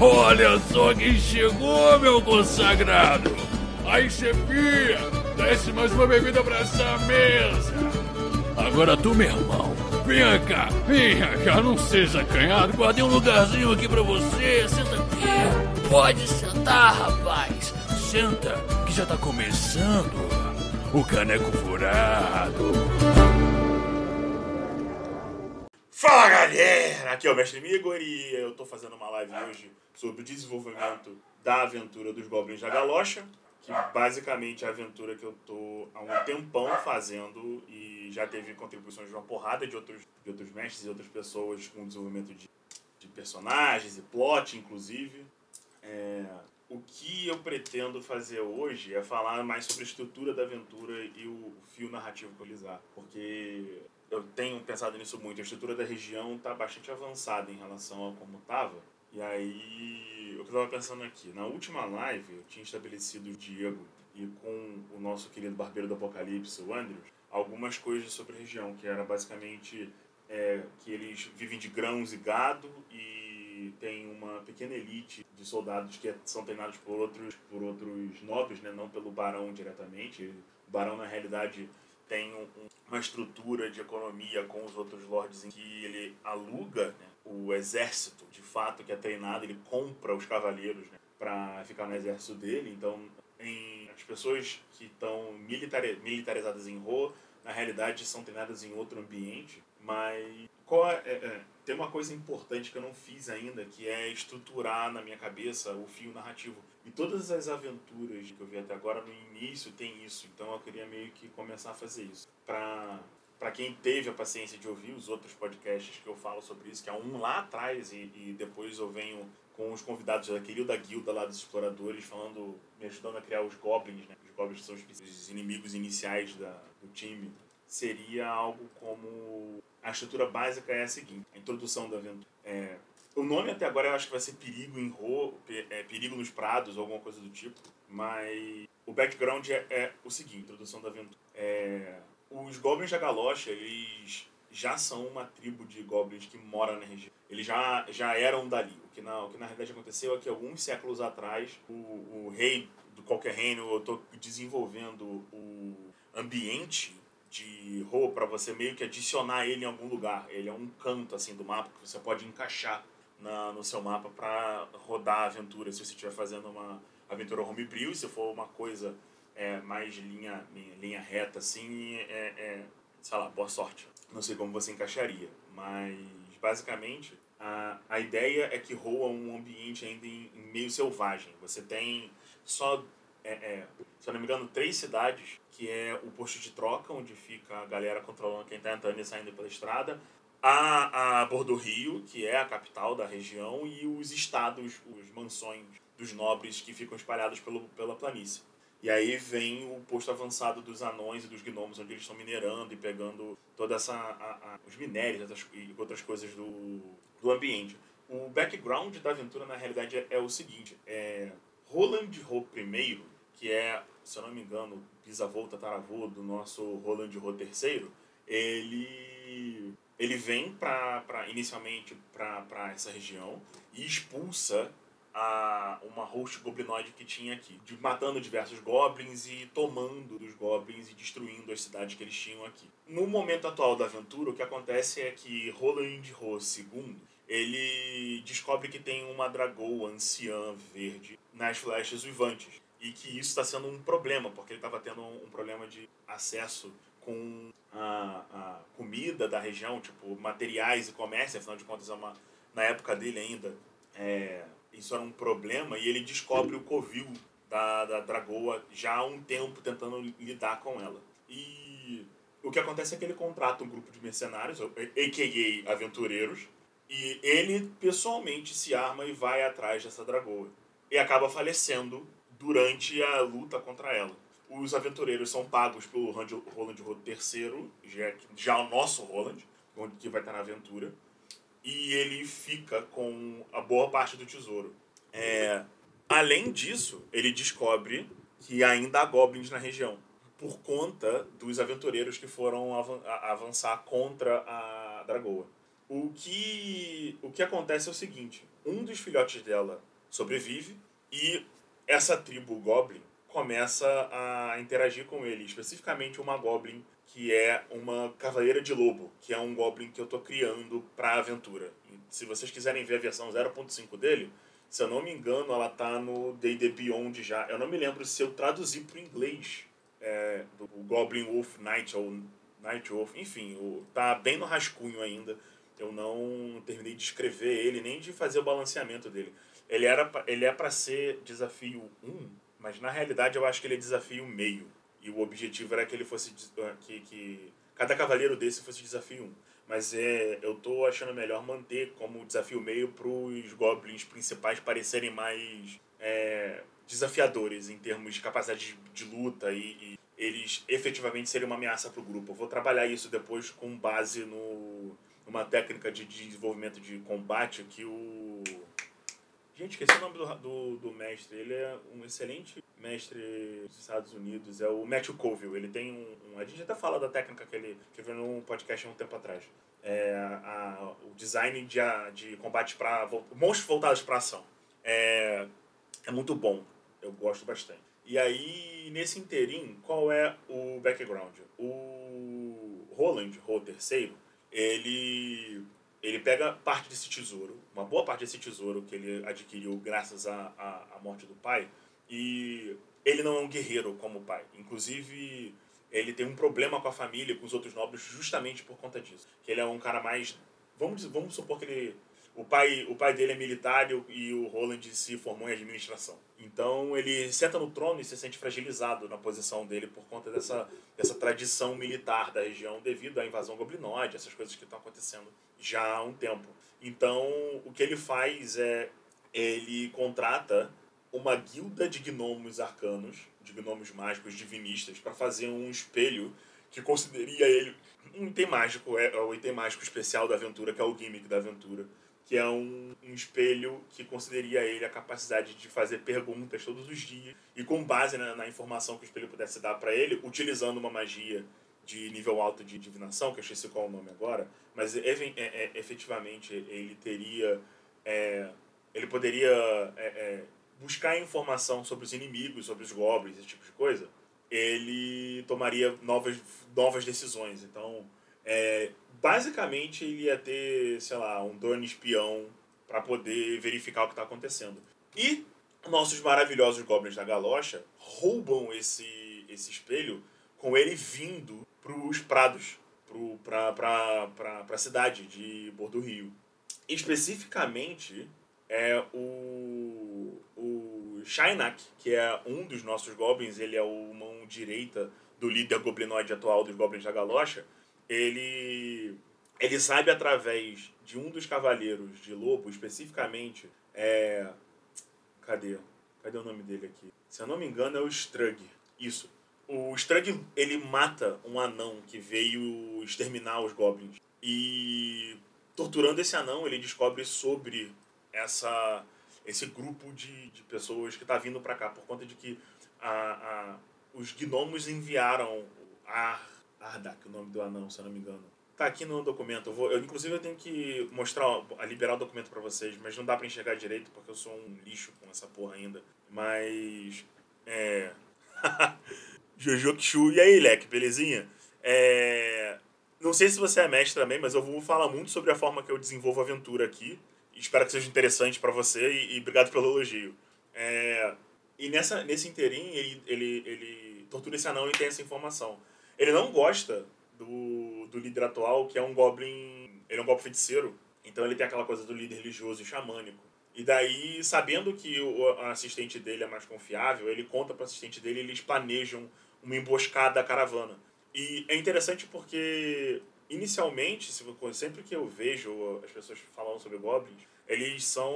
Olha só quem chegou, meu consagrado! Aí, chefia, desce mais uma bebida pra essa mesa! Agora tu, meu irmão, Vem cá, vem cá, não seja acanhado. Guardei um lugarzinho aqui pra você. Senta aqui. Pode sentar, rapaz. Senta, que já tá começando o caneco furado. Fala galera, aqui é o Mestre Migor e eu tô fazendo uma live hoje sobre o desenvolvimento da aventura dos Goblins da Galocha que basicamente é a aventura que eu tô há um tempão fazendo e já teve contribuições de uma porrada de outros, de outros mestres e outras pessoas com desenvolvimento de, de personagens e plot, inclusive. É, o que eu pretendo fazer hoje é falar mais sobre a estrutura da aventura e o fio narrativo que eu utilizar, porque eu tenho pensado nisso muito. A estrutura da região está bastante avançada em relação a como estava e aí, eu tava pensando aqui, na última live eu tinha estabelecido o Diego e com o nosso querido barbeiro do Apocalipse, o Andrews, algumas coisas sobre a região, que era basicamente é, que eles vivem de grãos e gado e tem uma pequena elite de soldados que são treinados por outros, por outros nobres, né? não pelo barão diretamente. O barão, na realidade, tem um, uma estrutura de economia com os outros lords em que ele aluga né? O exército, de fato, que é treinado, ele compra os cavaleiros né, para ficar no exército dele. Então, em, as pessoas que estão militari militarizadas em Ro, na realidade, são treinadas em outro ambiente. Mas qual é, é, é, tem uma coisa importante que eu não fiz ainda, que é estruturar na minha cabeça o fio narrativo. E todas as aventuras que eu vi até agora, no início, tem isso. Então eu queria meio que começar a fazer isso. Para para quem teve a paciência de ouvir os outros podcasts que eu falo sobre isso, que é um lá atrás e, e depois eu venho com os convidados daquele da guilda lá dos exploradores, falando, me ajudando a criar os goblins, né? Os goblins são os inimigos iniciais da, do time. Seria algo como a estrutura básica é a seguinte: a introdução da aventura. É, o nome até agora eu acho que vai ser Perigo em Ro, é, Perigo nos Prados, ou alguma coisa do tipo, mas o background é, é o seguinte: introdução da aventura. É, os Goblins da Galocha, eles já são uma tribo de Goblins que mora na região. Eles já, já eram dali. O que, na, o que na realidade aconteceu é que alguns séculos atrás, o, o rei do qualquer reino, eu estou desenvolvendo o ambiente de Ro para você meio que adicionar ele em algum lugar. Ele é um canto assim do mapa que você pode encaixar na, no seu mapa para rodar a aventura. Se você estiver fazendo uma aventura homebrew, se for uma coisa é, mais linha, linha reta, assim, é, é, sei lá, boa sorte. Não sei como você encaixaria, mas basicamente a, a ideia é que roa um ambiente ainda em, em meio selvagem. Você tem só, é, é, se eu não me engano, três cidades, que é o posto de troca, onde fica a galera controlando quem está entrando e saindo pela estrada, a, a Bordo Rio, que é a capital da região, e os estados, os mansões dos nobres que ficam espalhados pelo, pela planície. E aí vem o posto avançado dos anões e dos gnomos, onde eles estão minerando e pegando toda essa a, a, os minérios e outras coisas do, do ambiente. O background da aventura, na realidade, é, é o seguinte: é Roland Ho I, que é, se eu não me engano, bisavô, tataravô do nosso Roland Ho III, ele, ele vem pra, pra, inicialmente para essa região e expulsa a uma host goblinoide que tinha aqui, de, matando diversos goblins e tomando dos goblins e destruindo as cidades que eles tinham aqui. No momento atual da aventura, o que acontece é que Roland Ro II ele descobre que tem uma dragoa anciã verde nas flechas uivantes e que isso está sendo um problema, porque ele estava tendo um, problema de acesso com a, a, comida da região, tipo materiais e comércio, afinal de contas é uma, na época dele ainda é, isso era um problema e ele descobre o covil da, da dragoa já há um tempo tentando lidar com ela. E o que acontece é que ele contrata um grupo de mercenários, a.k.a. aventureiros, e ele pessoalmente se arma e vai atrás dessa dragoa. E acaba falecendo durante a luta contra ela. Os aventureiros são pagos pelo Roland Road III, já o nosso Roland, que vai estar na aventura e ele fica com a boa parte do tesouro. É, além disso, ele descobre que ainda há goblins na região, por conta dos aventureiros que foram avançar contra a Dragoa. O que, o que acontece é o seguinte: um dos filhotes dela sobrevive e essa tribo Goblin começa a interagir com ele, especificamente uma Goblin que é uma Cavaleira de Lobo, que é um Goblin que eu tô criando pra aventura. E se vocês quiserem ver a versão 0.5 dele, se eu não me engano, ela tá no D&D Beyond já. Eu não me lembro se eu traduzi pro inglês é, do Goblin Wolf Knight ou Night Wolf, enfim, o, tá bem no rascunho ainda. Eu não terminei de escrever ele, nem de fazer o balanceamento dele. Ele, era, ele é para ser desafio 1, mas na realidade eu acho que ele é desafio meio. E o objetivo era que ele fosse. Ah, que, que cada cavaleiro desse fosse desafio 1. Mas é, eu tô achando melhor manter como desafio meio para os goblins principais parecerem mais é, desafiadores em termos de capacidade de, de luta e, e, eles efetivamente serem uma ameaça para o grupo. Eu vou trabalhar isso depois com base no numa técnica de desenvolvimento de combate que o Gente, esqueci o nome do, do, do, mestre. Ele é um excelente mestre dos Estados Unidos. É o Matthew Colville. Ele tem um, um, A gente até fala da técnica que ele que viu num podcast há um tempo atrás. É a, o design de, de combate para. monstros voltados para ação. É, é muito bom. Eu gosto bastante. E aí, nesse interim, qual é o background? O Roland, o terceiro, ele ele pega parte desse tesouro, uma boa parte desse tesouro que ele adquiriu graças à, à, à morte do pai, e ele não é um guerreiro como o pai. Inclusive, ele tem um problema com a família, com os outros nobres, justamente por conta disso. Que ele é um cara mais. Vamos, vamos supor que ele o pai, o pai dele é militar e o Roland se formou em administração. Então ele senta no trono e se sente fragilizado na posição dele por conta dessa, dessa tradição militar da região devido à invasão goblinoide, essas coisas que estão acontecendo já há um tempo. Então o que ele faz é ele contrata uma guilda de gnomos arcanos, de gnomos mágicos divinistas, para fazer um espelho que consideraria ele um item mágico, é, é o item mágico especial da aventura, que é o gimmick da aventura que é um, um espelho que consideraria ele a capacidade de fazer perguntas todos os dias e com base na, na informação que o espelho pudesse dar para ele, utilizando uma magia de nível alto de divinação, que eu esqueci qual é o nome agora, mas é, é, efetivamente ele teria. É, ele poderia é, é, buscar informação sobre os inimigos, sobre os goblins, esse tipo de coisa. Ele tomaria novas, novas decisões. Então, é, basicamente ele ia ter, sei lá, um drone espião para poder verificar o que está acontecendo. E nossos maravilhosos goblins da galocha roubam esse, esse espelho com ele vindo para os prados, para a cidade de Bordo Rio. Especificamente, é o, o Shainak, que é um dos nossos goblins, ele é o mão direita do líder goblinoide atual dos goblins da galocha, ele ele sabe através de um dos cavaleiros de lobo, especificamente, é... Cadê? Cadê o nome dele aqui? Se eu não me engano, é o Strug. Isso. O Strug, ele mata um anão que veio exterminar os goblins. E torturando esse anão, ele descobre sobre essa esse grupo de, de pessoas que está vindo para cá por conta de que a, a, os gnomos enviaram a Ardak, o nome do anão, se eu não me engano. Tá aqui no documento. Eu vou, eu, inclusive eu tenho que mostrar, liberar o documento para vocês, mas não dá para enxergar direito porque eu sou um lixo com essa porra ainda. Mas é Jojo Kishu. E aí, Leque, belezinha? É... Não sei se você é mestre também, mas eu vou falar muito sobre a forma que eu desenvolvo a aventura aqui. Espero que seja interessante para você e, e, obrigado pelo elogio. É... E nessa, nesse interim, ele, ele, ele tortura esse anão e tem essa informação. Ele não gosta do, do líder atual, que é um goblin. Ele é um goblin feiticeiro. Então ele tem aquela coisa do líder religioso e xamânico. E daí, sabendo que o assistente dele é mais confiável, ele conta para o assistente dele eles planejam uma emboscada à caravana. E é interessante porque, inicialmente, sempre que eu vejo as pessoas falando sobre goblins, eles são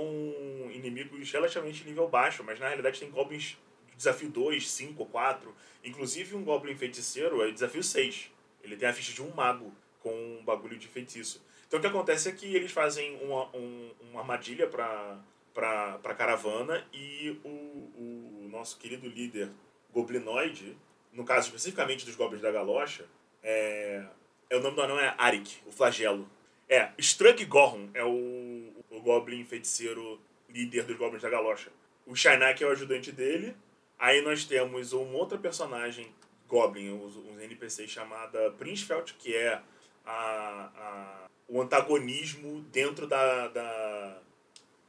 inimigos relativamente nível baixo, mas na realidade tem goblins desafio 2, 5, 4. Inclusive um Goblin Feiticeiro é desafio 6. Ele tem a ficha de um mago com um bagulho de feitiço. Então o que acontece é que eles fazem uma, um, uma armadilha para pra caravana e o, o nosso querido líder goblinoide, no caso especificamente dos goblins da galocha, é, é o nome do anão é Arik, o flagelo. É, Strug Gorham é o, o goblin feiticeiro líder dos Goblins da Galocha. O Shainak é o ajudante dele. Aí nós temos um outro personagem Goblin, uns NPCs chamada Princefeld, que é a, a, o antagonismo dentro da, da,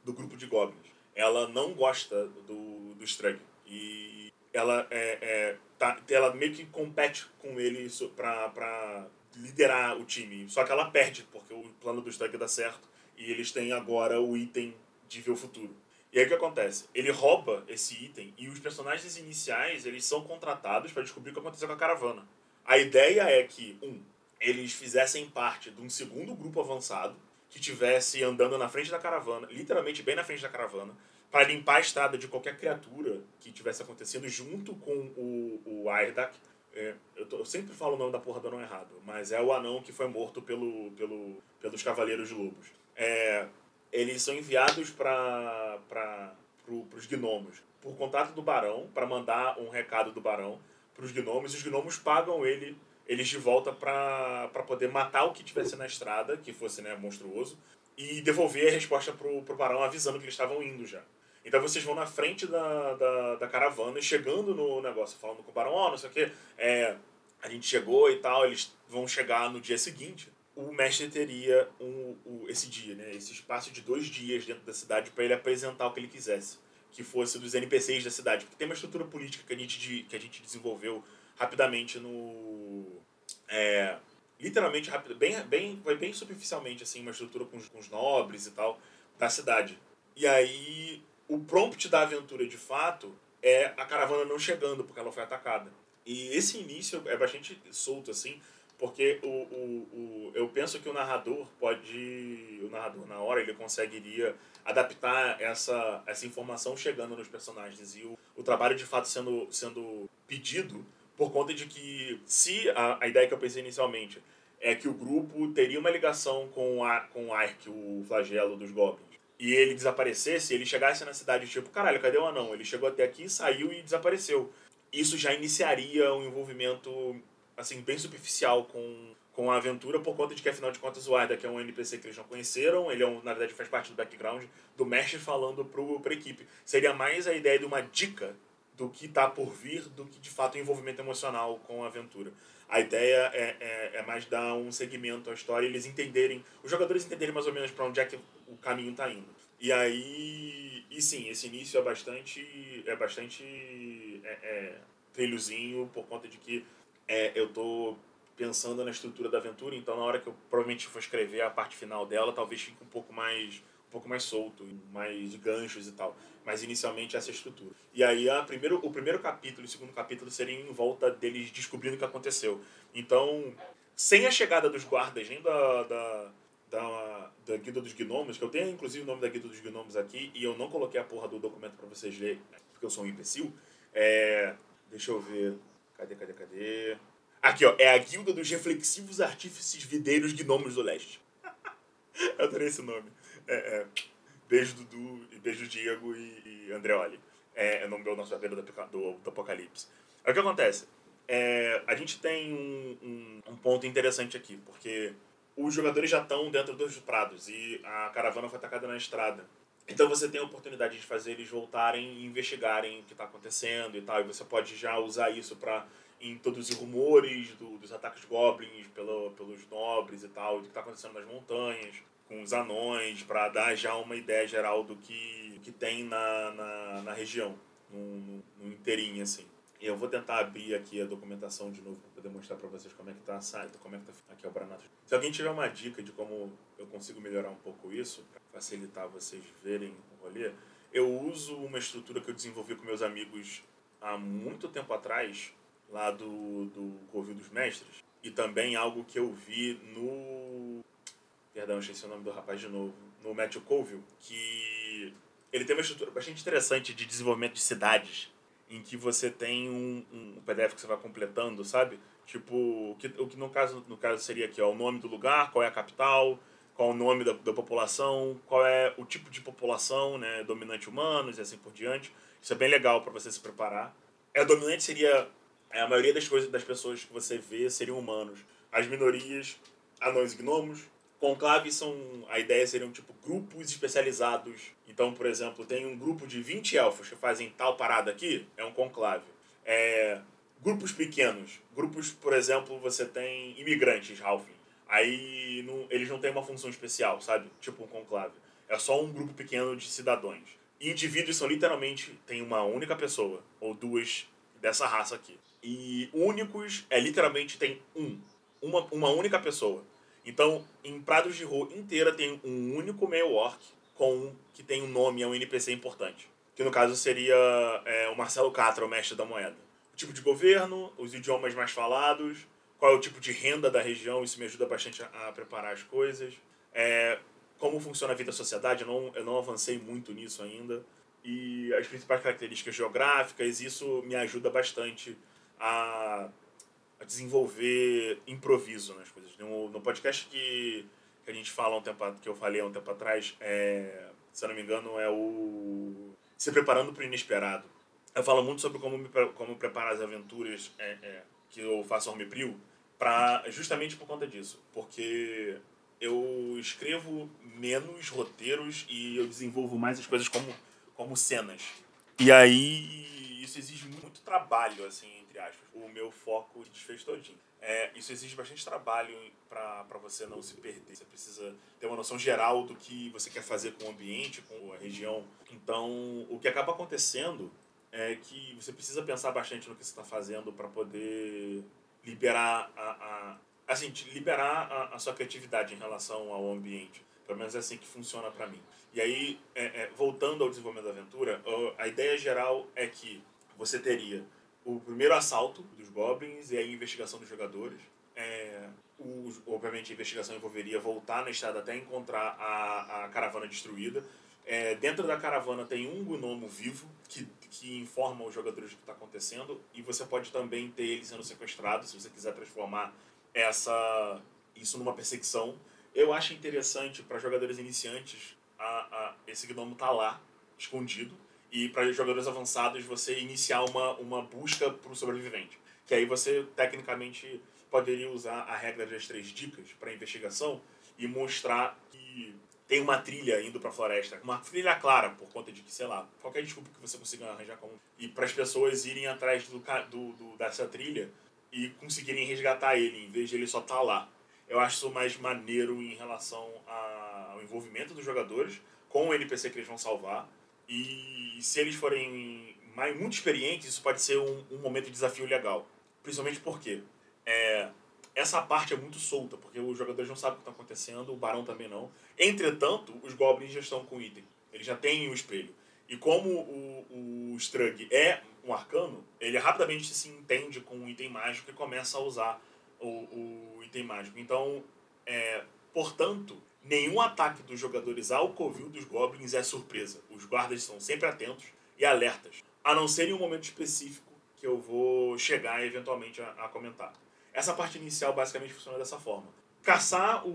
do grupo de Goblins. Ela não gosta do, do Strug. E ela, é, é, tá, ela meio que compete com ele pra liderar o time. Só que ela perde, porque o plano do Strug dá certo. E eles têm agora o item de ver o futuro. E aí o que acontece? Ele rouba esse item e os personagens iniciais eles são contratados para descobrir o que aconteceu com a caravana. A ideia é que, um, eles fizessem parte de um segundo grupo avançado que tivesse andando na frente da caravana, literalmente bem na frente da caravana, para limpar a estrada de qualquer criatura que tivesse acontecendo junto com o, o Airdak. É, eu, tô, eu, sempre falo o nome da porra do anão errado, mas é o anão que foi morto pelo, pelo, pelos Cavaleiros Lobos. É, eles são enviados para pro, os gnomos por contato do barão para mandar um recado do barão para os gnomos e os gnomos pagam ele eles de volta para poder matar o que tivesse na estrada que fosse né, monstruoso e devolver a resposta pro, pro barão avisando que eles estavam indo já então vocês vão na frente da, da, da caravana e chegando no negócio falando com o barão ó oh, não sei o que é, a gente chegou e tal eles vão chegar no dia seguinte o mestre teria um, um, esse dia, né? Esse espaço de dois dias dentro da cidade para ele apresentar o que ele quisesse, que fosse dos NPCs da cidade, porque tem uma estrutura política que a gente que a gente desenvolveu rapidamente no é, literalmente rápido, bem bem foi bem superficialmente assim uma estrutura com os, com os nobres e tal da cidade. E aí o prompt da aventura de fato é a caravana não chegando porque ela foi atacada. E esse início é bastante solto assim porque o, o, o, eu penso que o narrador pode. O narrador, na hora, ele conseguiria adaptar essa, essa informação chegando nos personagens. E o, o trabalho, de fato, sendo, sendo pedido por conta de que, se a, a ideia que eu pensei inicialmente é que o grupo teria uma ligação com, a, com o Ark, o flagelo dos Goblins, e ele desaparecesse, ele chegasse na cidade tipo, caralho, cadê o anão? Ele chegou até aqui, saiu e desapareceu. Isso já iniciaria um envolvimento assim, bem superficial com, com a aventura, por conta de que, afinal de contas, o Arda, que é um NPC que eles não conheceram, ele é um, na verdade faz parte do background do mestre falando pro, pra equipe. Seria mais a ideia de uma dica do que tá por vir do que, de fato, um envolvimento emocional com a aventura. A ideia é, é, é mais dar um segmento à história, eles entenderem, os jogadores entenderem mais ou menos para onde é que o caminho tá indo. E aí, e sim, esse início é bastante, é bastante é, é, trilhozinho por conta de que é, eu tô pensando na estrutura da aventura, então na hora que eu provavelmente for escrever a parte final dela, talvez fique um pouco mais um pouco mais solto, mais ganchos e tal. Mas inicialmente essa estrutura. E aí a primeiro, o primeiro capítulo e o segundo capítulo seriam em volta deles descobrindo o que aconteceu. Então, sem a chegada dos guardas, nem da, da, da, da Guilda dos Gnomos, que eu tenho inclusive o nome da Guilda dos Gnomos aqui, e eu não coloquei a porra do documento para vocês lerem, porque eu sou um imbecil. É, deixa eu ver. Cadê, cadê, cadê? Aqui, ó. É a Guilda dos Reflexivos Artífices Videiros Gnomos do Leste. Eu adorei esse nome. É, é. Beijo Dudu, beijo Diego e, e Andreoli. É, é o nome do nosso verdadeiro do, do Apocalipse. O que acontece? É, a gente tem um, um, um, ponto interessante aqui, porque os jogadores já estão dentro dos prados e a caravana foi atacada na estrada. Então você tem a oportunidade de fazer eles voltarem e investigarem o que está acontecendo e tal. E você pode já usar isso para introduzir rumores do, dos ataques goblins pelo, pelos nobres e tal, do que está acontecendo nas montanhas, com os anões, para dar já uma ideia geral do que, que tem na, na, na região, no, no, inteirinho, assim. Eu vou tentar abrir aqui a documentação de novo para demonstrar para vocês como é que tá a site, como é que tá aqui é o Branato. Se alguém tiver uma dica de como eu consigo melhorar um pouco isso, para facilitar vocês verem o rolê, eu uso uma estrutura que eu desenvolvi com meus amigos há muito tempo atrás, lá do, do Covil dos Mestres, e também algo que eu vi no. Perdão, esqueci o nome do rapaz de novo. No Matthew Colville, que ele tem uma estrutura bastante interessante de desenvolvimento de cidades em que você tem um, um PDF que você vai completando, sabe? Tipo, o que, o que no, caso, no caso seria aqui, ó, o nome do lugar, qual é a capital, qual é o nome da, da população, qual é o tipo de população, né, dominante humanos e assim por diante. Isso é bem legal para você se preparar. É, dominante seria é, a maioria das coisas das pessoas que você vê seriam humanos. As minorias, anões e gnomos. Conclaves são. A ideia seriam tipo grupos especializados. Então, por exemplo, tem um grupo de 20 elfos que fazem tal parada aqui, é um conclave. É, grupos pequenos, grupos, por exemplo, você tem imigrantes, Halfling. Aí não, eles não têm uma função especial, sabe? Tipo um conclave. É só um grupo pequeno de cidadãos. Indivíduos são literalmente, tem uma única pessoa, ou duas dessa raça aqui. E únicos é literalmente tem um. Uma, uma única pessoa. Então, em Prados de Rô inteira tem um único meio orc com que tem um nome, é um NPC importante. Que no caso seria é, o Marcelo Catra, o mestre da moeda. O tipo de governo, os idiomas mais falados, qual é o tipo de renda da região, isso me ajuda bastante a, a preparar as coisas. É, como funciona a vida da sociedade, eu não, eu não avancei muito nisso ainda. E as principais características geográficas, isso me ajuda bastante a, a desenvolver improviso nas coisas. No, no podcast que, que a gente fala um tempo, que eu falei há um tempo atrás, é, se eu não me engano, é o Se Preparando para o Inesperado. Eu falo muito sobre como, me, como preparar as aventuras é, é, que eu faço Homebrew, pra, justamente por conta disso. Porque eu escrevo menos roteiros e eu desenvolvo mais as coisas como, como cenas. E aí isso exige muito trabalho, assim, aspas. O meu foco desfez todinho. É, isso exige bastante trabalho para você não se perder. Você precisa ter uma noção geral do que você quer fazer com o ambiente, com a região. Então, o que acaba acontecendo é que você precisa pensar bastante no que você está fazendo para poder liberar a, a assim, liberar a, a, sua criatividade em relação ao ambiente. Pelo menos é assim que funciona para mim. E aí, é, é, voltando ao desenvolvimento da aventura, a ideia geral é que você teria o primeiro assalto dos goblins e a investigação dos jogadores. É, o, obviamente, a investigação envolveria voltar na estrada até encontrar a, a caravana destruída. É, dentro da caravana tem um gnomo vivo que, que informa os jogadores do que está acontecendo e você pode também ter ele sendo sequestrado se você quiser transformar essa isso numa perseguição. Eu acho interessante para jogadores iniciantes a, a, esse gnomo tá lá, escondido, e para jogadores avançados você iniciar uma, uma busca para o sobrevivente. Que aí você, tecnicamente, poderia usar a regra das três dicas para investigação e mostrar que tem uma trilha indo para a floresta. Uma trilha clara, por conta de que, sei lá, qualquer desculpa que você consiga arranjar com. E para as pessoas irem atrás do, do, do, dessa trilha e conseguirem resgatar ele, em vez de ele só estar tá lá. Eu acho isso mais maneiro em relação ao envolvimento dos jogadores com o NPC que eles vão salvar. E se eles forem mais, muito experientes, isso pode ser um, um momento de desafio legal. Principalmente porque é, essa parte é muito solta, porque os jogadores não sabem o que está acontecendo, o barão também não. Entretanto, os goblins já estão com item. Eles já têm o espelho. E como o, o Strug é um arcano, ele rapidamente se entende com um item mágico e começa a usar o, o item mágico. Então, é, portanto, nenhum ataque dos jogadores ao covil dos goblins é surpresa. Os guardas estão sempre atentos e alertas, a não ser em um momento específico que eu vou chegar eventualmente a, a comentar. Essa parte inicial basicamente funciona dessa forma. Caçar o,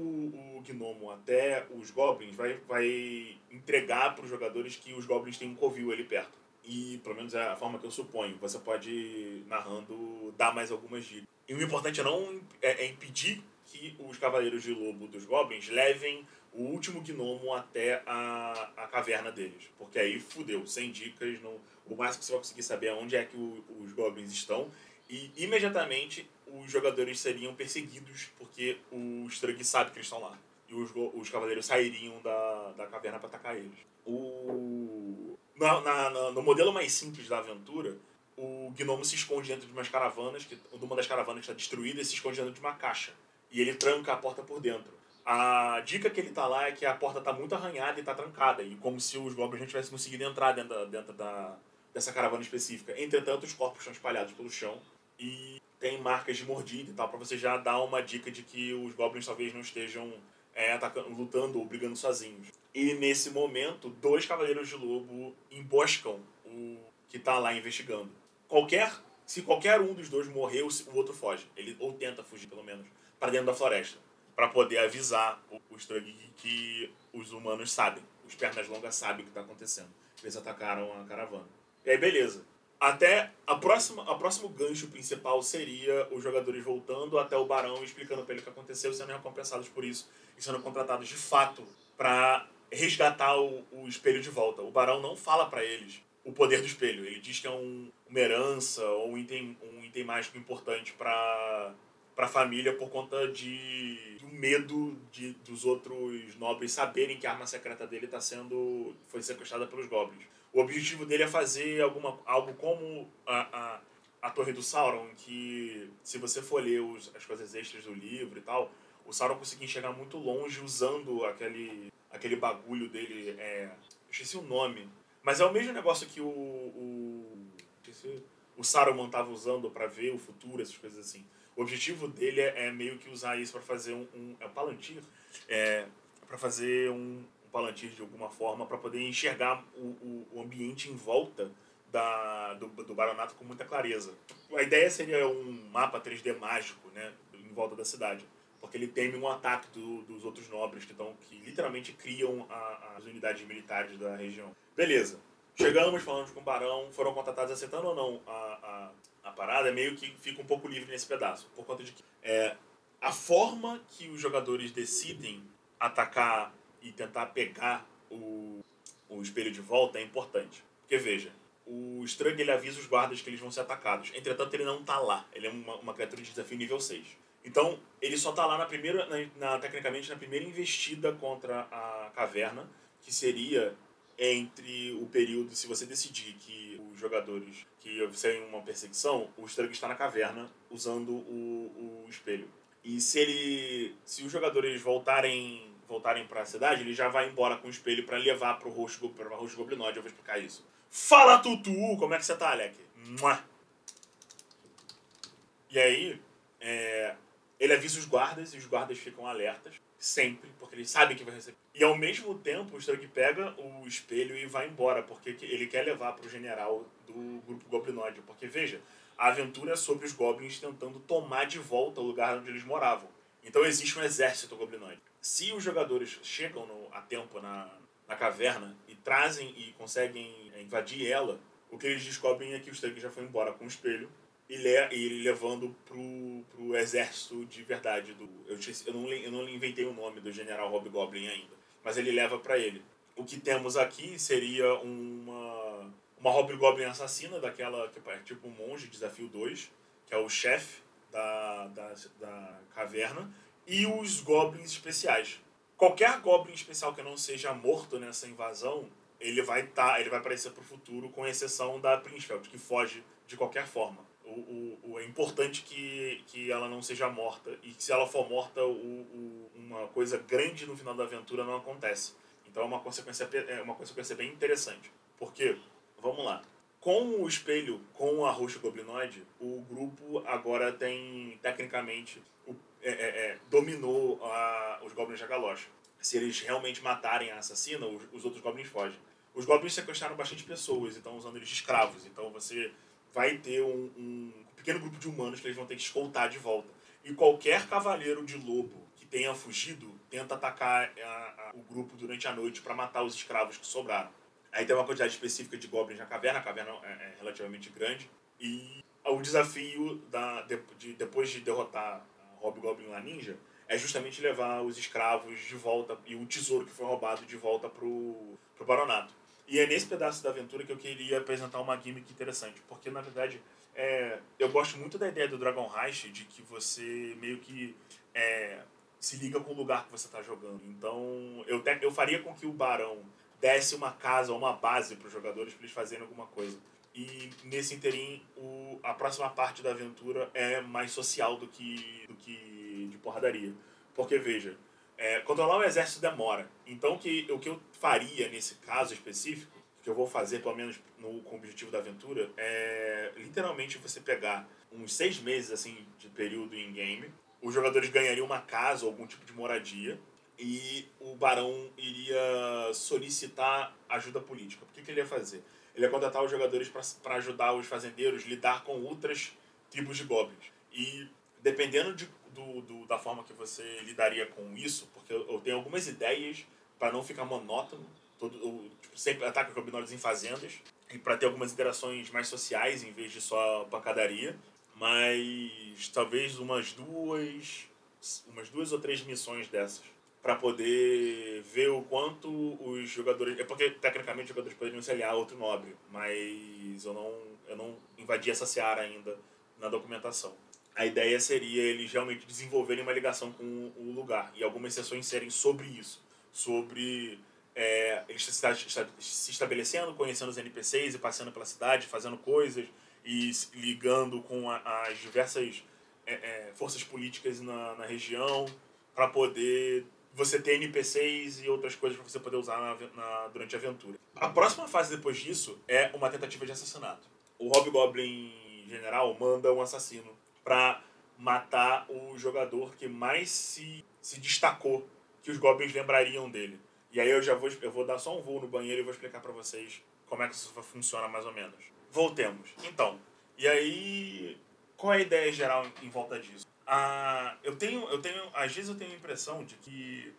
o gnomo até os goblins vai, vai entregar para os jogadores que os goblins têm um covil ali perto. E, pelo menos é a forma que eu suponho, você pode, narrando, dar mais algumas dicas. E o importante é não é, é impedir que os Cavaleiros de Lobo dos Goblins levem o último gnomo até a, a caverna deles. Porque aí fudeu, sem dicas, não, o máximo que você vai conseguir saber é onde é que o, os Goblins estão. E imediatamente os jogadores seriam perseguidos porque o Strug sabe que eles estão lá. E os, os cavaleiros sairiam da, da caverna para atacar eles. O, na, na, na, no modelo mais simples da aventura, o gnomo se esconde dentro de umas caravanas, que, uma das caravanas está destruída, e se esconde dentro de uma caixa. E ele tranca a porta por dentro. A dica que ele tá lá é que a porta tá muito arranhada e tá trancada, e como se os goblins não tivessem conseguido entrar dentro, da, dentro da, dessa caravana específica. Entretanto, os corpos estão espalhados pelo chão e tem marcas de mordida e tal, para você já dar uma dica de que os goblins talvez não estejam é, atacando, lutando ou brigando sozinhos. E nesse momento, dois cavaleiros de lobo emboscam o que está lá investigando. Qualquer, se qualquer um dos dois morrer, o outro foge. Ele ou tenta fugir pelo menos para dentro da floresta, para poder avisar o, o Strug que os humanos sabem, os pernas longas sabem o que está acontecendo. Eles atacaram a caravana. E aí beleza. Até a próxima, a próximo gancho principal seria os jogadores voltando até o barão explicando para ele o que aconteceu, sendo recompensados por isso e sendo contratados de fato para resgatar o, o espelho de volta. O Barão não fala para eles o poder do espelho. Ele diz que é um, uma herança ou um item, um item mágico importante para para a família por conta de do medo de dos outros nobres saberem que a arma secreta dele está sendo foi sequestrada pelos goblins. O objetivo dele é fazer alguma algo como a, a, a Torre do Sauron, que se você for ler os, as coisas extras do livro e tal, o Sauron conseguia enxergar muito longe usando aquele aquele bagulho dele é, esqueci o nome, mas é o mesmo negócio que o o, esqueci, o Saruman estava usando para ver o futuro, essas coisas assim. O objetivo dele é, é meio que usar isso para fazer um, um é um palantir, é, para fazer um, um palantir de alguma forma para poder enxergar o, o, o, ambiente em volta da, do, do baronato com muita clareza. A ideia seria um mapa 3D mágico, né, em volta da cidade, porque ele teme um ataque do, dos outros nobres que, tão, que literalmente criam a, as unidades militares da região. Beleza. Chegamos, falamos com o barão, foram contratados aceitando ou não a, a parada é meio que fica um pouco livre nesse pedaço. Por conta de que é, a forma que os jogadores decidem atacar e tentar pegar o, o espelho de volta é importante. Porque veja, o Strug ele avisa os guardas que eles vão ser atacados. Entretanto, ele não tá lá. Ele é uma, uma criatura de desafio nível 6. Então, ele só tá lá na primeira, na, na, tecnicamente, na primeira investida contra a caverna, que seria entre o período, se você decidir que os jogadores que sem uma perseguição, o Strug está na caverna usando o, o espelho. E se ele, se os jogadores voltarem voltarem para a cidade, ele já vai embora com o espelho para levar para o rosto para rosto. Eu vou explicar isso. Fala Tutu, como é que você tá, Alec? Mua. E aí, é, ele avisa os guardas e os guardas ficam alertas sempre, porque eles sabem que vai receber. E ao mesmo tempo, o Strug pega o espelho e vai embora, porque ele quer levar para o general do grupo goblinoide. Porque, veja, a aventura é sobre os goblins tentando tomar de volta o lugar onde eles moravam. Então existe um exército goblinoide. Se os jogadores chegam no, a tempo na, na caverna e trazem e conseguem invadir ela, o que eles descobrem é que o Strug já foi embora com o espelho e, le, e levando pro, pro exército de verdade do eu, eu, não, eu não inventei o nome do general Hobgoblin ainda mas ele leva para ele. O que temos aqui seria uma uma Hobgoblin assassina daquela que é tipo um monge desafio 2 que é o chefe da, da, da caverna e os goblins especiais. Qualquer goblin especial que não seja morto nessa invasão ele vai tá, ele vai aparecer pro futuro com exceção da Princefeld que foge de qualquer forma o, o, é importante que, que ela não seja morta. E que se ela for morta, o, o, uma coisa grande no final da aventura não acontece. Então é uma consequência, é uma consequência bem interessante. Porque, vamos lá, com o espelho, com a roxa goblinoide, o grupo agora tem, tecnicamente, o, é, é, é, dominou a, os goblins da galocha. Se eles realmente matarem a assassina, os, os outros goblins fogem. Os goblins sequestraram bastante pessoas e estão usando eles de escravos. Então você vai ter um, um, pequeno grupo de humanos que eles vão ter que escoltar de volta. E qualquer cavaleiro de lobo que tenha fugido tenta atacar a, a, o grupo durante a noite para matar os escravos que sobraram. Aí tem uma quantidade específica de goblins na caverna, a caverna é, é relativamente grande. E o desafio da, de, de, depois de derrotar Hobgoblin lá ninja é justamente levar os escravos de volta e o tesouro que foi roubado de volta pro, pro baronato. E é nesse pedaço da aventura que eu queria apresentar uma gimmick interessante, porque na verdade é, eu gosto muito da ideia do Dragon Heist de que você meio que é, se liga com o lugar que você está jogando. Então eu, te, eu faria com que o Barão desse uma casa ou uma base para os jogadores para eles fazerem alguma coisa. E nesse interim, o, a próxima parte da aventura é mais social do que, do que de porradaria. Porque veja, é, controlar o exército demora. Então, que, o que eu faria nesse caso específico, que eu vou fazer, pelo menos no, com o objetivo da aventura, é literalmente você pegar uns seis meses assim de período em game, os jogadores ganhariam uma casa ou algum tipo de moradia e o barão iria solicitar ajuda política. O que, que ele ia fazer? Ele ia contratar os jogadores para ajudar os fazendeiros lidar com outras tribos de goblins. E dependendo de do, do, da forma que você lidaria com isso, porque eu, eu tenho algumas ideias para não ficar monótono, todo, eu, tipo, sempre ataque goblinoides em fazendas, e para ter algumas interações mais sociais em vez de só pancadaria, mas talvez umas duas, umas duas ou três missões dessas para poder ver o quanto os jogadores. É porque, tecnicamente, os jogadores poderiam se aliar a outro nobre, mas eu não, eu não invadi essa seara ainda na documentação. A ideia seria eles realmente desenvolverem uma ligação com o lugar e algumas sessões serem sobre isso sobre é, eles se estabelecendo, conhecendo os NPCs e passeando pela cidade, fazendo coisas e ligando com as diversas é, é, forças políticas na, na região para poder você ter NPCs e outras coisas para você poder usar na, na, durante a aventura. A próxima fase depois disso é uma tentativa de assassinato. O Hobgoblin General manda um assassino para matar o jogador que mais se, se destacou, que os goblins lembrariam dele. E aí eu já vou, eu vou dar só um voo no banheiro e vou explicar para vocês como é que isso funciona mais ou menos. Voltemos. Então, e aí qual é a ideia geral em, volta disso? Ah, eu tenho, eu tenho, às vezes eu tenho a impressão de que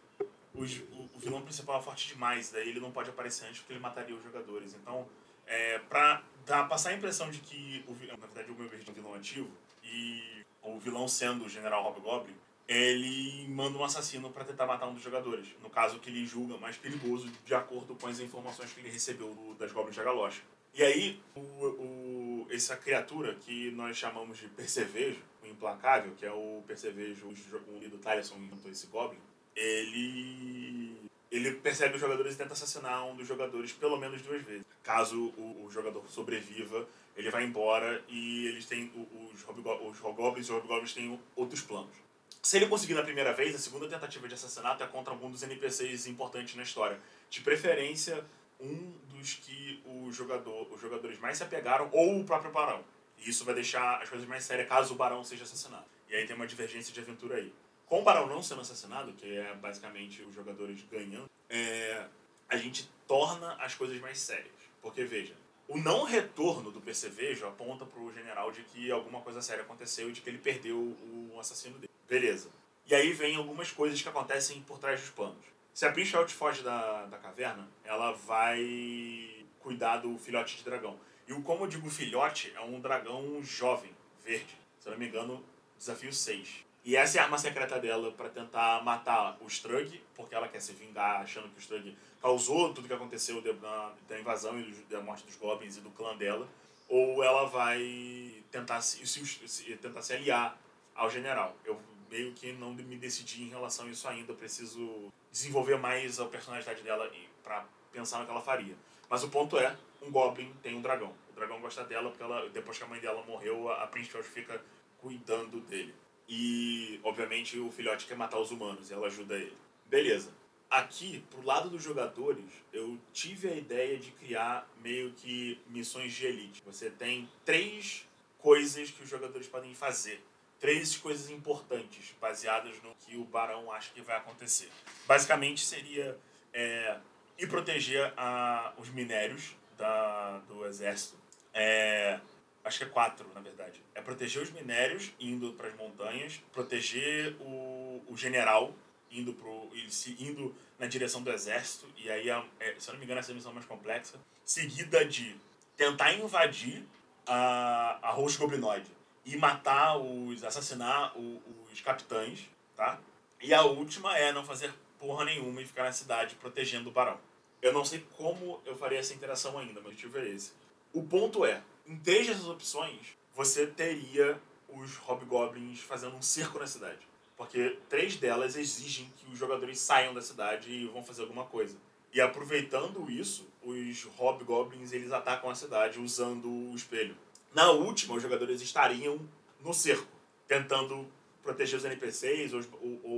os, o, o, vilão principal é forte demais, daí ele não pode aparecer antes porque ele mataria os jogadores. Então, é, pra dar, passar a impressão de que, o, na verdade, o meu vilão ativo e o vilão sendo o General Hobgoblin, ele manda um assassino para tentar matar um dos jogadores. No caso que ele julga mais perigoso, de acordo com as informações que ele recebeu do, das Goblins de Galocha. E aí, o, o, essa criatura que nós chamamos de Percevejo, o Implacável, que é o Percevejo, o líder Tyson inventou esse Goblin, ele ele percebe os jogadores e tenta assassinar um dos jogadores pelo menos duas vezes. Caso o, o jogador sobreviva, ele vai embora e eles têm os, os Hobgoblins e os Hobgoblins têm outros planos. Se ele conseguir na primeira vez, a segunda tentativa de assassinato é contra algum dos NPCs importantes na história. De preferência, um dos que o jogador, os jogadores mais se apegaram ou o próprio Barão. E isso vai deixar as coisas mais sérias caso o Barão seja assassinado. E aí tem uma divergência de aventura aí. Com o Barão não sendo assassinado, que é basicamente os jogadores ganhando, é, a gente torna as coisas mais sérias. Porque, veja, o não retorno do percevejo aponta para o general de que alguma coisa séria aconteceu e de que ele perdeu o assassino dele. Beleza. E aí vem algumas coisas que acontecem por trás dos panos. Se a Princess foge da, da caverna, ela vai cuidar do filhote de dragão. E o como eu digo filhote, é um dragão jovem, verde. Se eu não me engano, desafio 6. E essa é a arma secreta dela para tentar matar o Strug, porque ela quer se vingar achando que o Strug causou tudo que aconteceu da, da invasão e da morte dos goblins e do clã dela. Ou ela vai tentar se, se, se tentar se aliar ao general. Eu meio que não me decidi em relação a isso ainda. Eu preciso desenvolver mais a personalidade dela para pensar no que ela faria. Mas o ponto é, um Goblin tem um dragão. O dragão gosta dela porque ela, depois que a mãe dela morreu, a Princess fica cuidando dele. E, obviamente, o filhote quer matar os humanos e ela ajuda ele. Beleza. Aqui, pro lado dos jogadores, eu tive a ideia de criar meio que missões de elite. Você tem três coisas que os jogadores podem fazer três coisas importantes baseadas no que o barão acha que vai acontecer. Basicamente seria é, ir proteger a, os minérios da, do exército. É, acho que é quatro, na verdade. É proteger os minérios indo para as montanhas, proteger o, o general indo, pro, indo na direção do exército, e aí, é, se eu não me engano, essa é a missão mais complexa. Seguida de tentar invadir a, a host goblinoide e matar os. assassinar os capitães, tá? E a última é não fazer porra nenhuma e ficar na cidade protegendo o barão. Eu não sei como eu faria essa interação ainda, mas o objetivo é esse. O ponto é, em três dessas opções, você teria os hobgoblins fazendo um cerco na cidade. Porque três delas exigem que os jogadores saiam da cidade e vão fazer alguma coisa. E aproveitando isso, os hobgoblins eles atacam a cidade usando o espelho. Na última, os jogadores estariam no cerco, tentando proteger os NPCs ou, ou, ou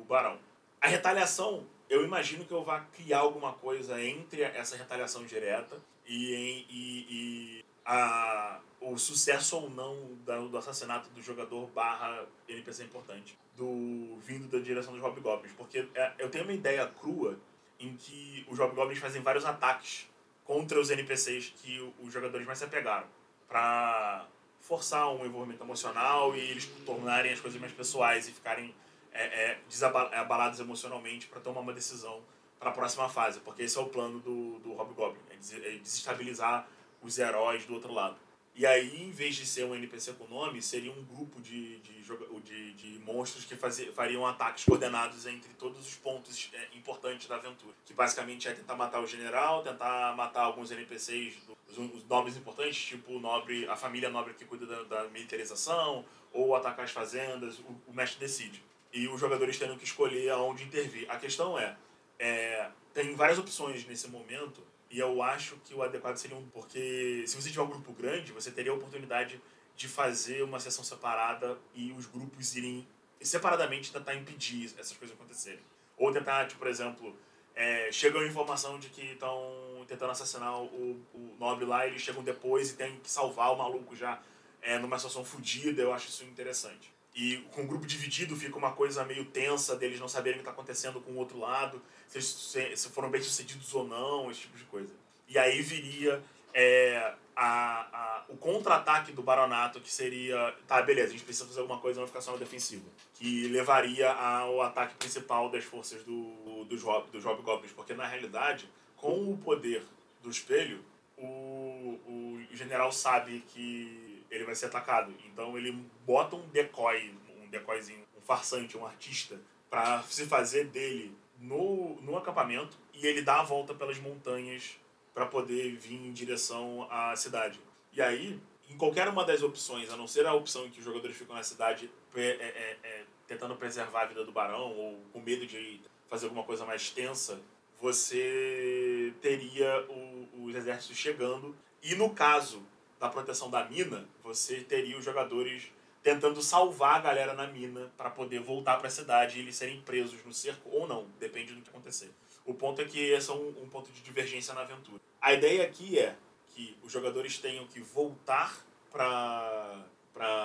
o barão. A retaliação, eu imagino que eu vá criar alguma coisa entre essa retaliação direta e, e, e a, o sucesso ou não do, do assassinato do jogador barra NPC importante, do vindo da direção dos Hobgoblins. Porque é, eu tenho uma ideia crua em que os Hobgoblins fazem vários ataques contra os NPCs que os jogadores mais se apegaram para forçar um envolvimento emocional e eles tornarem as coisas mais pessoais e ficarem é, é, desabalados emocionalmente para tomar uma decisão para a próxima fase, porque esse é o plano do, do Hobgoblin, é, é desestabilizar os heróis do outro lado. E aí, em vez de ser um NPC com nome, seria um grupo de, de, de, de monstros que fazia, fariam ataques coordenados entre todos os pontos é, importantes da aventura. Que basicamente é tentar matar o general, tentar matar alguns NPCs, os, os nobres importantes, tipo o nobre, a família nobre que cuida da, da militarização, ou atacar as fazendas, o, o mestre decide. E os jogadores teriam que escolher aonde intervir. A questão é, é tem várias opções nesse momento e eu acho que o adequado seria um. Porque se você tiver um grupo grande, você teria a oportunidade de fazer uma sessão separada e os grupos irem separadamente tentar impedir essas coisas acontecerem. Ou tentar, tipo, por exemplo, é, chega a informação de que estão tentando assassinar o, o nobre lá, eles chegam depois e tem que salvar o maluco já é, numa situação fodida. Eu acho isso interessante. E com o grupo dividido fica uma coisa meio tensa deles não saberem o que está acontecendo com o outro lado, se, se foram bem sucedidos ou não, esse tipo de coisa. E aí viria é, a, a, o contra-ataque do Baronato, que seria, tá, beleza, a gente precisa fazer alguma coisa, não ficar só na defensiva. Que levaria ao ataque principal das forças do, dos, dos Hobgoblins, porque na realidade, com o poder do espelho, o, o general sabe que ele vai ser atacado. Então ele bota um decoy, um decoyzinho, um farsante, um artista, para se fazer dele no, no acampamento e ele dá a volta pelas montanhas para poder vir em direção à cidade. E aí, em qualquer uma das opções, a não ser a opção em que os jogadores ficam na cidade é, é, é, é tentando preservar a vida do barão ou com medo de fazer alguma coisa mais tensa, você teria o, os exércitos chegando. E no caso da proteção da mina, você teria os jogadores tentando salvar a galera na mina para poder voltar para a cidade e eles serem presos no cerco ou não, depende do que acontecer. O ponto é que esse é um, um ponto de divergência na aventura. A ideia aqui é que os jogadores tenham que voltar para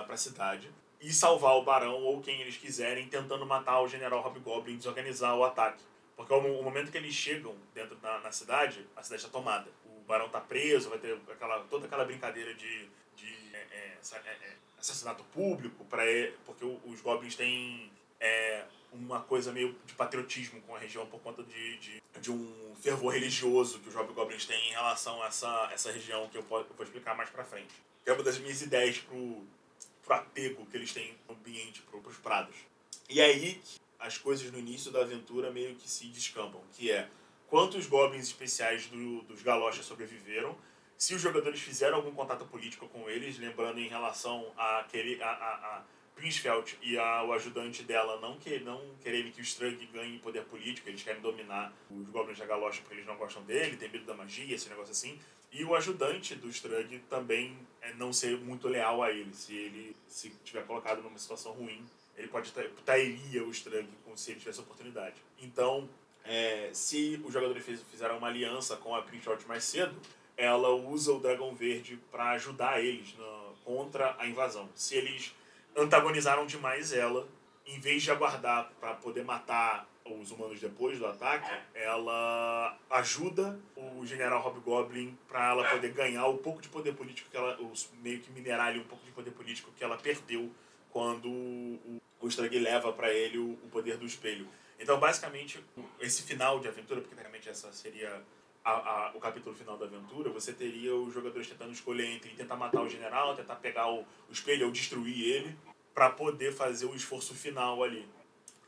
a cidade e salvar o barão ou quem eles quiserem, tentando matar o general Hobgoblin e desorganizar o ataque. Porque o momento que eles chegam dentro da na cidade, a cidade está tomada barão tá preso, vai ter aquela, toda aquela brincadeira de, de é, é, é, é assassinato público, pra, porque os goblins têm é, uma coisa meio de patriotismo com a região por conta de, de, de um fervor religioso que os goblins têm em relação a essa, essa região, que eu, eu vou explicar mais pra frente. É uma das minhas ideias pro, pro apego que eles têm no ambiente, pro, pros prados. E aí as coisas no início da aventura meio que se descampam, que é quantos goblins especiais do, dos galochas sobreviveram, se os jogadores fizeram algum contato político com eles, lembrando em relação a, aquele, a, a, a Prinsfeld e a, o ajudante dela não, que, não quererem que o Strug ganhe poder político, eles querem dominar os goblins da galocha porque eles não gostam dele, tem medo da magia, esse negócio assim. E o ajudante do Strug também é não ser muito leal a ele. Se ele se tiver colocado numa situação ruim, ele pode trairia o Strug se ele tivesse oportunidade. Então, é, se os jogadores fizeram uma aliança com a Prince mais cedo, ela usa o Dragão Verde para ajudar eles contra a invasão. Se eles antagonizaram demais ela, em vez de aguardar para poder matar os humanos depois do ataque, ela ajuda o General Hobgoblin para ela poder ganhar o pouco de poder político que ela, os, meio que minerar ali um pouco de poder político que ela perdeu quando o, o Strug leva para ele o, o poder do espelho. Então, basicamente, esse final de aventura, porque realmente essa seria a, a, o capítulo final da aventura, você teria os jogadores tentando escolher entre tentar matar o general, tentar pegar o, o espelho ou destruir ele, para poder fazer o esforço final ali.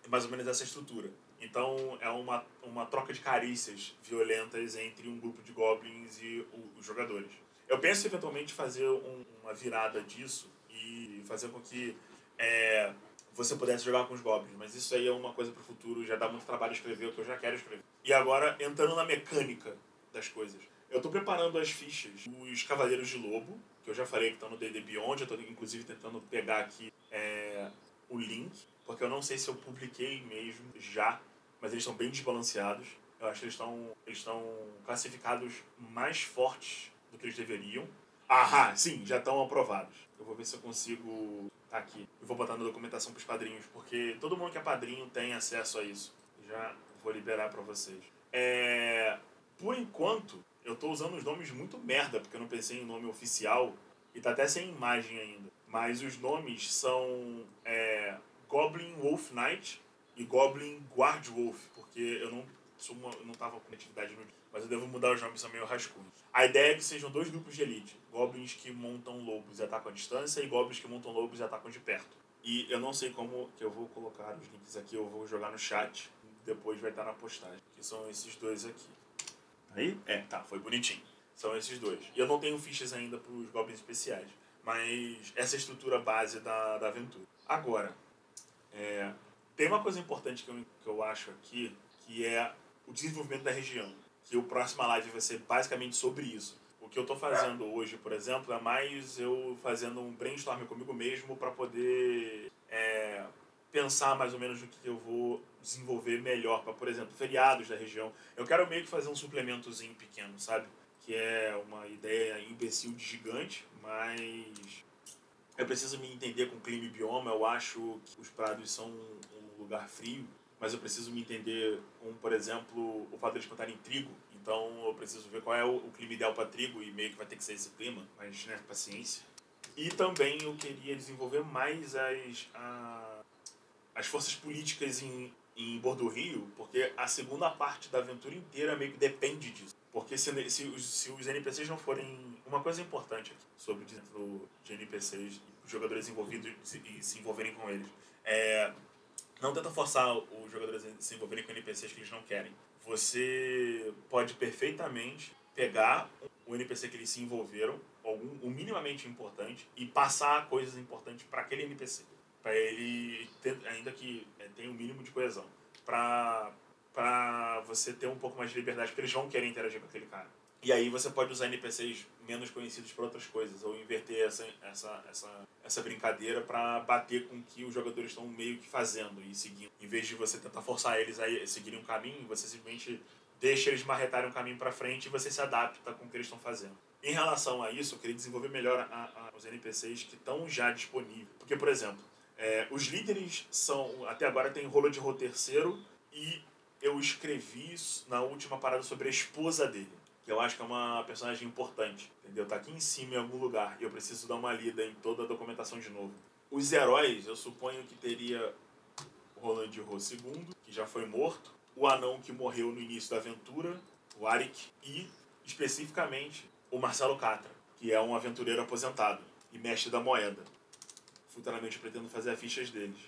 É mais ou menos essa estrutura. Então, é uma, uma troca de carícias violentas entre um grupo de goblins e o, os jogadores. Eu penso eventualmente fazer um, uma virada disso e fazer com que é, você pudesse jogar com os goblins, mas isso aí é uma coisa para o futuro, já dá muito trabalho escrever o que eu já quero escrever. E agora, entrando na mecânica das coisas. Eu estou preparando as fichas dos Cavaleiros de Lobo, que eu já falei que estão no D&D Beyond, eu estou inclusive tentando pegar aqui é, o link, porque eu não sei se eu publiquei mesmo já, mas eles estão bem desbalanceados. Eu acho que eles estão eles estão classificados mais fortes do que eles deveriam. Ahá, sim, já estão aprovados. Eu vou ver se eu consigo Tá aqui. Eu vou botar na documentação para os padrinhos, porque todo mundo que é padrinho tem acesso a isso. Já vou liberar para vocês. É... Por enquanto, eu estou usando os nomes muito merda, porque eu não pensei em nome oficial e tá até sem imagem ainda. Mas os nomes são é... Goblin Wolf Knight e Goblin Guard Wolf, porque eu não Suma não tava com atividade no dia. Mas eu devo mudar os nomes, são meio rascunhos. A ideia é que sejam dois grupos de elite. Goblins que montam lobos e atacam à distância e goblins que montam lobos e atacam de perto. E eu não sei como que eu vou colocar os links aqui, eu vou jogar no chat. Depois vai estar na postagem. Que são esses dois aqui. Aí? É, tá, foi bonitinho. São esses dois. E eu não tenho fichas ainda para os goblins especiais. Mas essa é a estrutura base da, da aventura. Agora, é, tem uma coisa importante que eu, que eu acho aqui, que é o desenvolvimento da região. Que o próximo live vai ser basicamente sobre isso. O que eu estou fazendo hoje, por exemplo, é mais eu fazendo um brainstorm comigo mesmo para poder é, pensar mais ou menos no que eu vou desenvolver melhor para, por exemplo, feriados da região. Eu quero meio que fazer um suplementozinho pequeno, sabe? Que é uma ideia imbecil de gigante, mas eu preciso me entender com clima e bioma. Eu acho que os prados são um lugar frio, mas eu preciso me entender com, por exemplo, o fato de eles plantarem trigo. Então eu preciso ver qual é o, clima ideal para trigo e meio que vai ter que ser esse clima, mas né, paciência. E também eu queria desenvolver mais as, a, as forças políticas em, em Bordo Rio, porque a segunda parte da aventura inteira meio que depende disso. Porque se, se, os, se os NPCs não forem. Uma coisa importante aqui sobre dentro de NPCs, os jogadores envolvidos e se envolverem com eles. É, não tenta forçar os jogadores a se envolverem com NPCs que eles não querem. Você pode perfeitamente pegar o NPC que eles se envolveram, algum, o minimamente importante, e passar coisas importantes para aquele NPC. Para ele, ter, ainda que é, tenha o um mínimo de coesão. Para você ter um pouco mais de liberdade, porque eles vão querer interagir com aquele cara. E aí você pode usar NPCs menos conhecidos por outras coisas, ou inverter essa, essa, essa, essa brincadeira para bater com o que os jogadores estão meio que fazendo e seguindo. Em vez de você tentar forçar eles a seguirem um caminho, você simplesmente deixa eles marretarem um caminho para frente e você se adapta com o que eles estão fazendo. Em relação a isso, eu queria desenvolver melhor a, a, os NPCs que estão já disponíveis. Porque, por exemplo, é, os líderes são. Até agora tem rolo de terceiro e eu escrevi na última parada sobre a esposa dele, que eu acho que é uma personagem importante, entendeu? Tá aqui em cima em algum lugar e eu preciso dar uma lida em toda a documentação de novo. Os heróis, eu suponho que teria Roland Ro II, que já foi morto, o anão que morreu no início da aventura, o Arik, e especificamente o Marcelo Catra, que é um aventureiro aposentado e mestre da moeda. Futuramente pretendo fazer as fichas deles.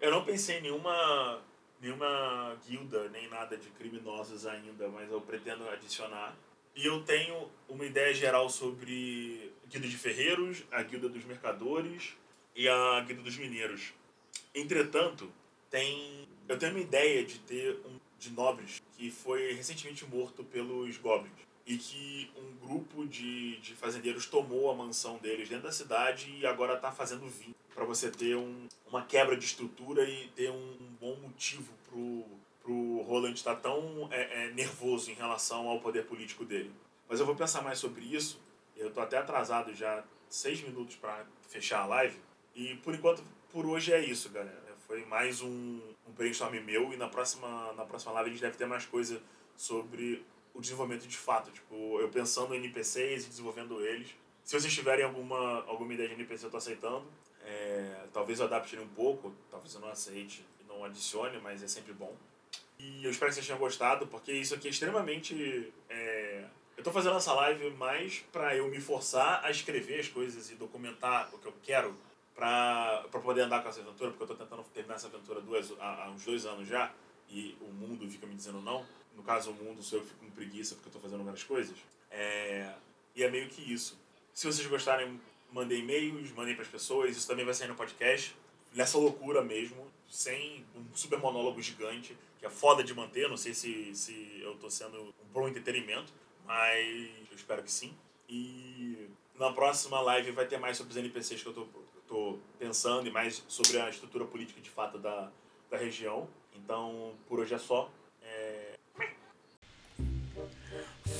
Eu não pensei em nenhuma nenhuma guilda, nem nada de criminosos ainda, mas eu pretendo adicionar. E eu tenho uma ideia geral sobre a guilda de ferreiros, a guilda dos mercadores e a guilda dos mineiros. Entretanto, tem eu tenho uma ideia de ter um de nobres que foi recentemente morto pelos goblins e que um grupo de, de fazendeiros tomou a mansão deles dentro da cidade e agora está fazendo vinho para você ter um, uma quebra de estrutura e ter um, um bom motivo pro, pro Roland estar tá tão é, é, nervoso em relação ao poder político dele. Mas eu vou pensar mais sobre isso. Eu tô até atrasado já seis minutos para fechar a live. E por enquanto, por hoje é isso, galera. Foi mais um, um brainstorm meu e na próxima, na próxima live a gente deve ter mais coisa sobre o desenvolvimento de fato. Tipo, eu pensando em NPCs e desenvolvendo eles. Se vocês tiverem alguma, alguma ideia de NPC, eu tô aceitando. É, talvez eu adapte ele um pouco, talvez eu não aceite não adicione, mas é sempre bom. E eu espero que vocês tenham gostado, porque isso aqui é extremamente. É... Eu tô fazendo essa live mais para eu me forçar a escrever as coisas e documentar o que eu quero para poder andar com essa aventura, porque eu tô tentando terminar essa aventura duas, há, há uns dois anos já, e o mundo fica me dizendo não. No caso, o mundo sou eu que fico com preguiça porque eu tô fazendo várias coisas. É... E é meio que isso. Se vocês gostarem, mandem e-mails, mandem para as pessoas. Isso também vai sair no podcast. Nessa loucura mesmo, sem um super monólogo gigante, que é foda de manter. Não sei se, se eu estou sendo um bom entretenimento, mas eu espero que sim. E na próxima live vai ter mais sobre os NPCs que eu tô, tô pensando e mais sobre a estrutura política de fato da, da região. Então, por hoje é só.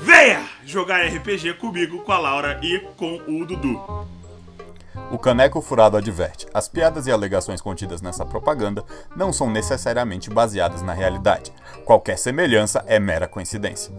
Venha jogar RPG comigo, com a Laura e com o Dudu. O Caneco Furado adverte: as piadas e alegações contidas nessa propaganda não são necessariamente baseadas na realidade. Qualquer semelhança é mera coincidência.